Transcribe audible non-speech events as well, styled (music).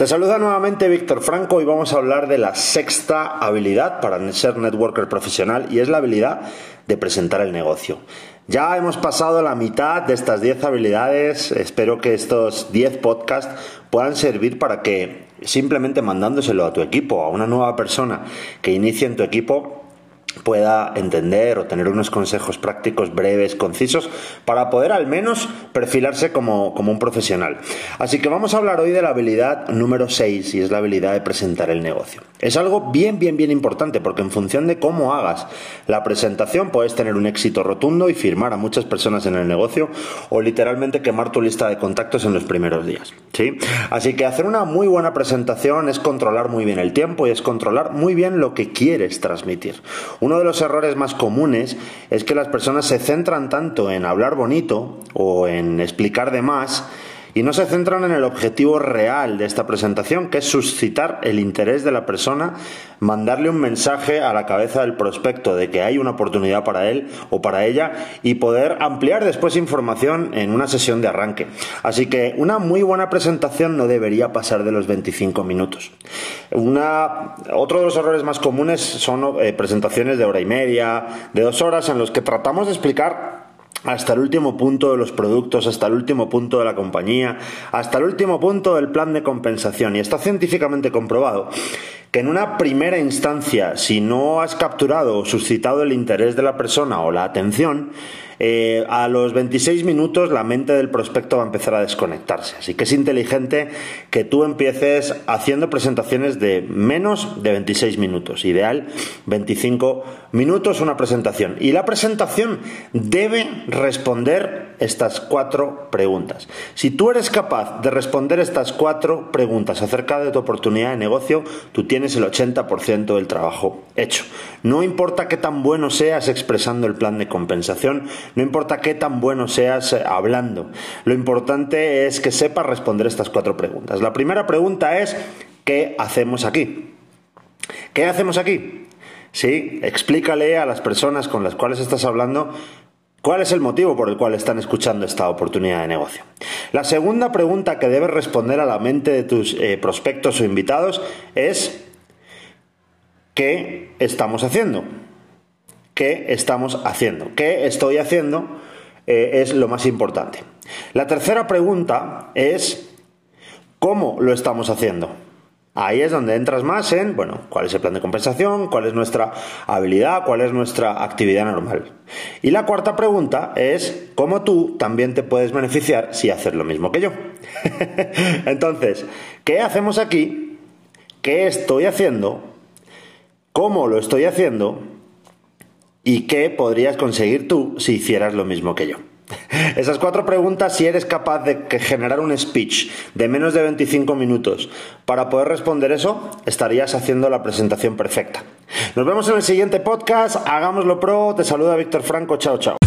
Te saluda nuevamente Víctor Franco y vamos a hablar de la sexta habilidad para ser networker profesional y es la habilidad de presentar el negocio. Ya hemos pasado la mitad de estas 10 habilidades, espero que estos 10 podcasts puedan servir para que simplemente mandándoselo a tu equipo, a una nueva persona que inicie en tu equipo, pueda entender o tener unos consejos prácticos breves, concisos, para poder al menos perfilarse como, como, un profesional. Así que vamos a hablar hoy de la habilidad número 6 y es la habilidad de presentar el negocio. Es algo bien, bien, bien importante porque en función de cómo hagas la presentación puedes tener un éxito rotundo y firmar a muchas personas en el negocio o literalmente quemar tu lista de contactos en los primeros días. ¿sí? Así que hacer una muy buena presentación es controlar muy bien el tiempo y es controlar muy bien lo que quieres transmitir. Uno de los errores más comunes es que las personas se centran tanto en hablar bonito o en explicar de más y no se centran en el objetivo real de esta presentación, que es suscitar el interés de la persona, mandarle un mensaje a la cabeza del prospecto de que hay una oportunidad para él o para ella y poder ampliar después información en una sesión de arranque. Así que una muy buena presentación no debería pasar de los 25 minutos. Una, otro de los errores más comunes son eh, presentaciones de hora y media, de dos horas, en los que tratamos de explicar hasta el último punto de los productos, hasta el último punto de la compañía, hasta el último punto del plan de compensación. Y está científicamente comprobado que en una primera instancia, si no has capturado o suscitado el interés de la persona o la atención, eh, a los 26 minutos la mente del prospecto va a empezar a desconectarse. Así que es inteligente que tú empieces haciendo presentaciones de menos de 26 minutos. Ideal 25 minutos una presentación. Y la presentación debe responder estas cuatro preguntas. Si tú eres capaz de responder estas cuatro preguntas acerca de tu oportunidad de negocio, tú tienes el 80% del trabajo hecho. No importa qué tan bueno seas expresando el plan de compensación, no importa qué tan bueno seas eh, hablando. Lo importante es que sepas responder estas cuatro preguntas. La primera pregunta es, ¿qué hacemos aquí? ¿Qué hacemos aquí? Sí, explícale a las personas con las cuales estás hablando ¿Cuál es el motivo por el cual están escuchando esta oportunidad de negocio? La segunda pregunta que debes responder a la mente de tus eh, prospectos o invitados es ¿qué estamos haciendo? ¿Qué estamos haciendo? ¿Qué estoy haciendo? Eh, es lo más importante. La tercera pregunta es ¿cómo lo estamos haciendo? Ahí es donde entras más en, bueno, cuál es el plan de compensación, cuál es nuestra habilidad, cuál es nuestra actividad normal. Y la cuarta pregunta es cómo tú también te puedes beneficiar si haces lo mismo que yo. (laughs) Entonces, ¿qué hacemos aquí? ¿Qué estoy haciendo? ¿Cómo lo estoy haciendo? ¿Y qué podrías conseguir tú si hicieras lo mismo que yo? (laughs) Esas cuatro preguntas, si eres capaz de generar un speech de menos de 25 minutos para poder responder eso, estarías haciendo la presentación perfecta. Nos vemos en el siguiente podcast. Hagámoslo pro. Te saluda Víctor Franco. Chao, chao.